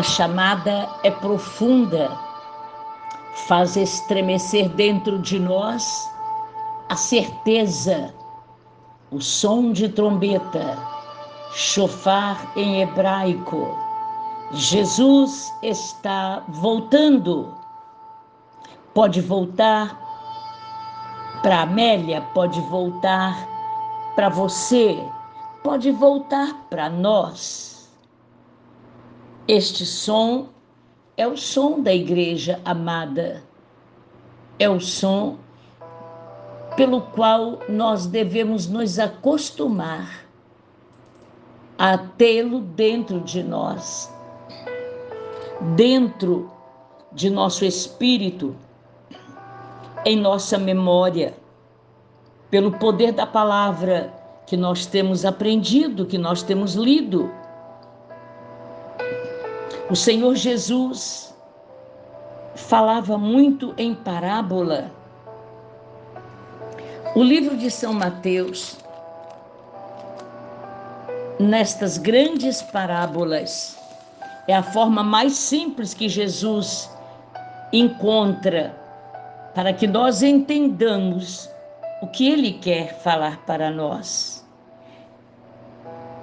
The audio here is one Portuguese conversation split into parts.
A chamada é profunda, faz estremecer dentro de nós a certeza, o som de trombeta, chofar em hebraico. Jesus está voltando. Pode voltar para Amélia, pode voltar para você, pode voltar para nós. Este som é o som da igreja amada, é o som pelo qual nós devemos nos acostumar a tê-lo dentro de nós, dentro de nosso espírito, em nossa memória, pelo poder da palavra que nós temos aprendido, que nós temos lido. O Senhor Jesus falava muito em parábola. O livro de São Mateus, nestas grandes parábolas, é a forma mais simples que Jesus encontra para que nós entendamos o que ele quer falar para nós.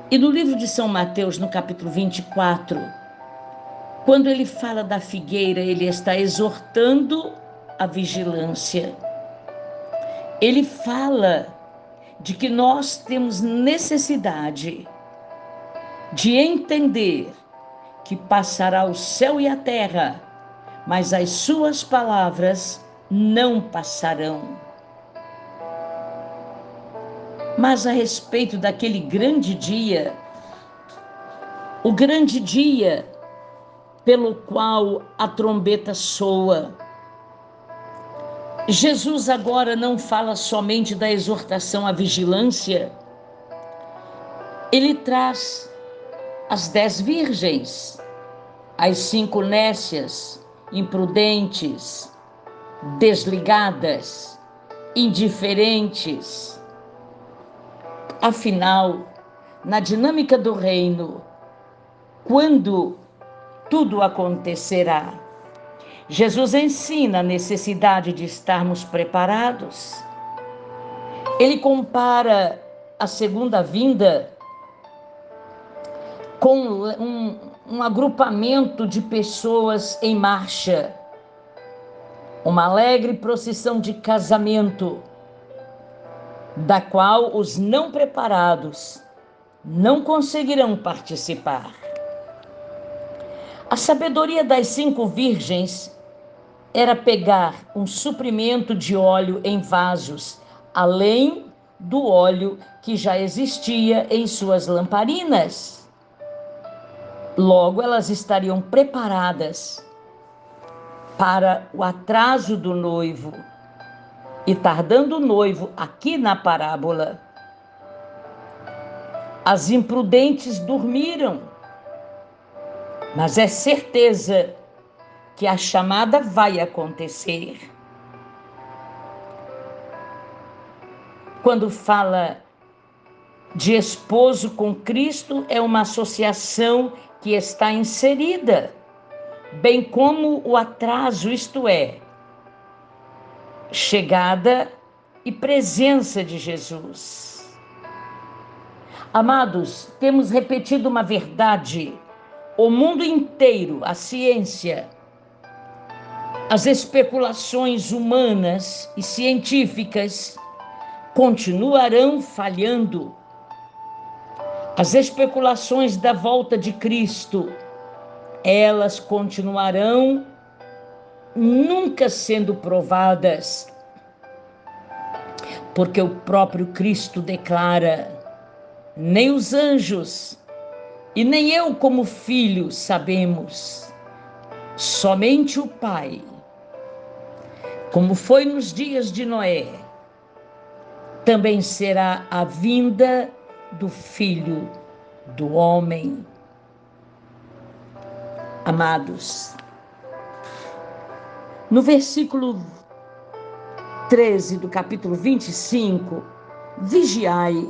E no livro de São Mateus, no capítulo 24, quando ele fala da figueira, ele está exortando a vigilância. Ele fala de que nós temos necessidade de entender que passará o céu e a terra, mas as suas palavras não passarão. Mas a respeito daquele grande dia, o grande dia pelo qual a trombeta soa, Jesus agora não fala somente da exortação à vigilância, ele traz as dez virgens, as cinco nécias, imprudentes, desligadas, indiferentes. Afinal, na dinâmica do reino, quando tudo acontecerá, Jesus ensina a necessidade de estarmos preparados. Ele compara a segunda vinda com um, um agrupamento de pessoas em marcha uma alegre procissão de casamento, da qual os não preparados não conseguirão participar. A sabedoria das cinco virgens era pegar um suprimento de óleo em vasos, além do óleo que já existia em suas lamparinas. Logo, elas estariam preparadas para o atraso do noivo. E tardando o noivo, aqui na parábola, as imprudentes dormiram, mas é certeza que a chamada vai acontecer. Quando fala de esposo com Cristo, é uma associação que está inserida bem como o atraso, isto é, chegada e presença de Jesus. Amados, temos repetido uma verdade. O mundo inteiro, a ciência, as especulações humanas e científicas continuarão falhando. As especulações da volta de Cristo elas continuarão nunca sendo provadas, porque o próprio Cristo declara: nem os anjos e nem eu, como filho, sabemos, somente o Pai. Como foi nos dias de Noé, também será a vinda do Filho do Homem amados. No versículo 13 do capítulo 25, vigiai,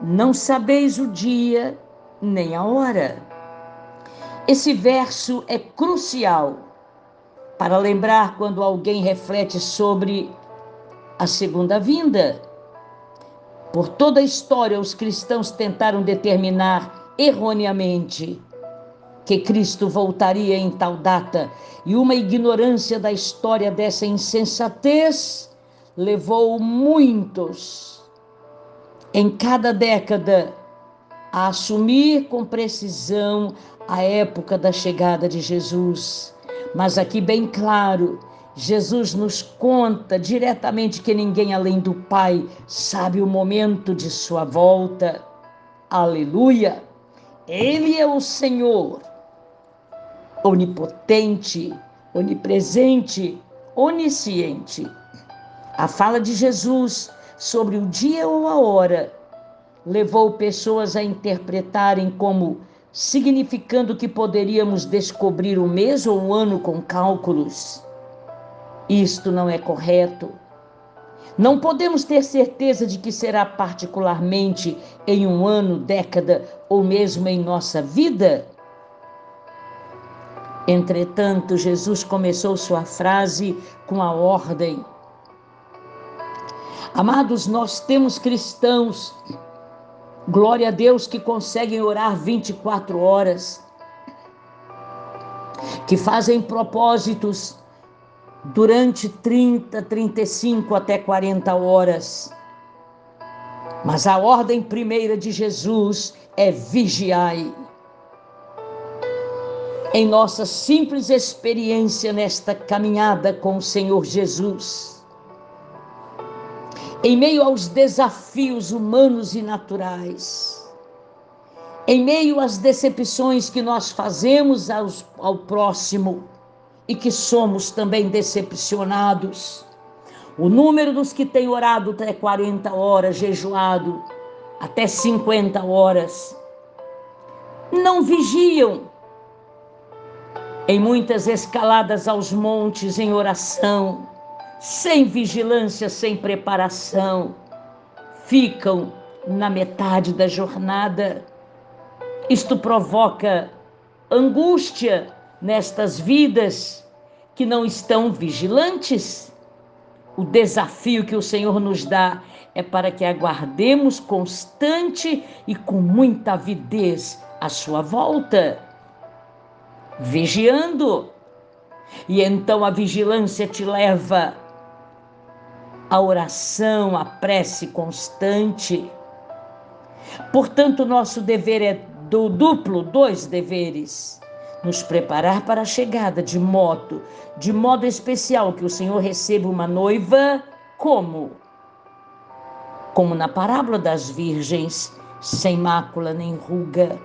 não sabeis o dia nem a hora. Esse verso é crucial para lembrar quando alguém reflete sobre a segunda vinda. Por toda a história, os cristãos tentaram determinar erroneamente que Cristo voltaria em tal data, e uma ignorância da história dessa insensatez levou muitos em cada década a assumir com precisão a época da chegada de Jesus. Mas aqui bem claro, Jesus nos conta diretamente que ninguém além do Pai sabe o momento de sua volta. Aleluia! Ele é o Senhor, onipotente, onipresente, onisciente. A fala de Jesus sobre o dia ou a hora levou pessoas a interpretarem como significando que poderíamos descobrir o mês ou o ano com cálculos. Isto não é correto. Não podemos ter certeza de que será particularmente em um ano, década ou mesmo em nossa vida. Entretanto, Jesus começou sua frase com a ordem. Amados, nós temos cristãos Glória a Deus que conseguem orar 24 horas, que fazem propósitos durante 30, 35 até 40 horas. Mas a ordem primeira de Jesus é vigiai. Em nossa simples experiência nesta caminhada com o Senhor Jesus, em meio aos desafios humanos e naturais, em meio às decepções que nós fazemos aos, ao próximo e que somos também decepcionados. O número dos que têm orado até 40 horas, jejuado até 50 horas, não vigiam. Em muitas escaladas aos montes em oração, sem vigilância, sem preparação, ficam na metade da jornada. Isto provoca angústia nestas vidas que não estão vigilantes. O desafio que o Senhor nos dá é para que aguardemos constante e com muita avidez a sua volta, vigiando. E então a vigilância te leva a oração, a prece constante. Portanto, nosso dever é do duplo, dois deveres. Nos preparar para a chegada de modo, de modo especial que o Senhor receba uma noiva como? Como na parábola das virgens, sem mácula nem ruga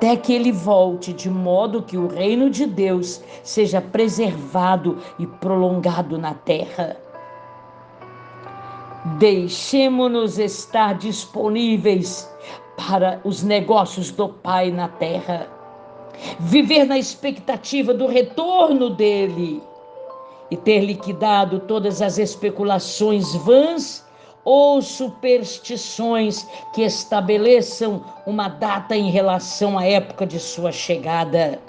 até que ele volte, de modo que o reino de Deus seja preservado e prolongado na terra. Deixemos-nos estar disponíveis para os negócios do Pai na terra, viver na expectativa do retorno dele e ter liquidado todas as especulações vãs ou superstições que estabeleçam uma data em relação à época de sua chegada.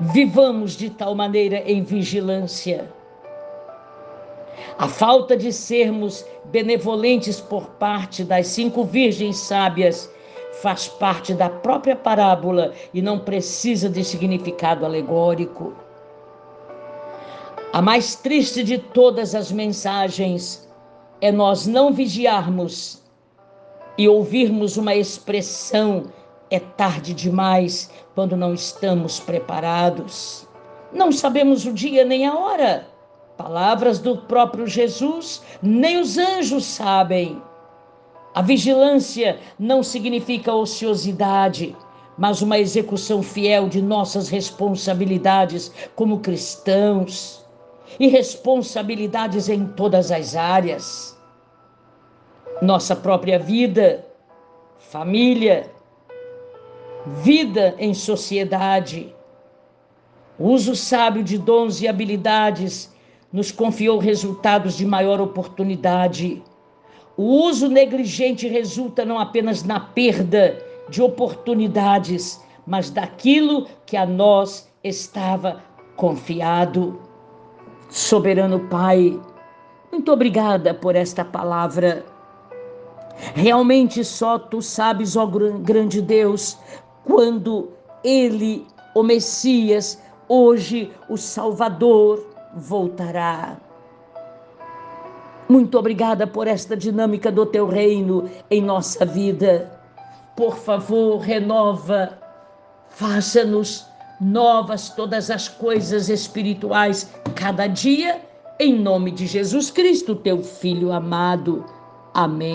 Vivamos de tal maneira em vigilância. A falta de sermos benevolentes por parte das cinco virgens sábias faz parte da própria parábola e não precisa de significado alegórico. A mais triste de todas as mensagens é nós não vigiarmos e ouvirmos uma expressão é tarde demais quando não estamos preparados. Não sabemos o dia nem a hora. Palavras do próprio Jesus, nem os anjos sabem. A vigilância não significa ociosidade, mas uma execução fiel de nossas responsabilidades como cristãos e responsabilidades em todas as áreas. Nossa própria vida, família, vida em sociedade, uso sábio de dons e habilidades nos confiou resultados de maior oportunidade. O uso negligente resulta não apenas na perda de oportunidades, mas daquilo que a nós estava confiado. Soberano Pai, muito obrigada por esta palavra. Realmente só tu sabes, ó grande Deus, quando ele, o Messias, hoje o Salvador, voltará. Muito obrigada por esta dinâmica do teu reino em nossa vida. Por favor, renova, faça-nos novas todas as coisas espirituais cada dia, em nome de Jesus Cristo, teu Filho amado. Amém.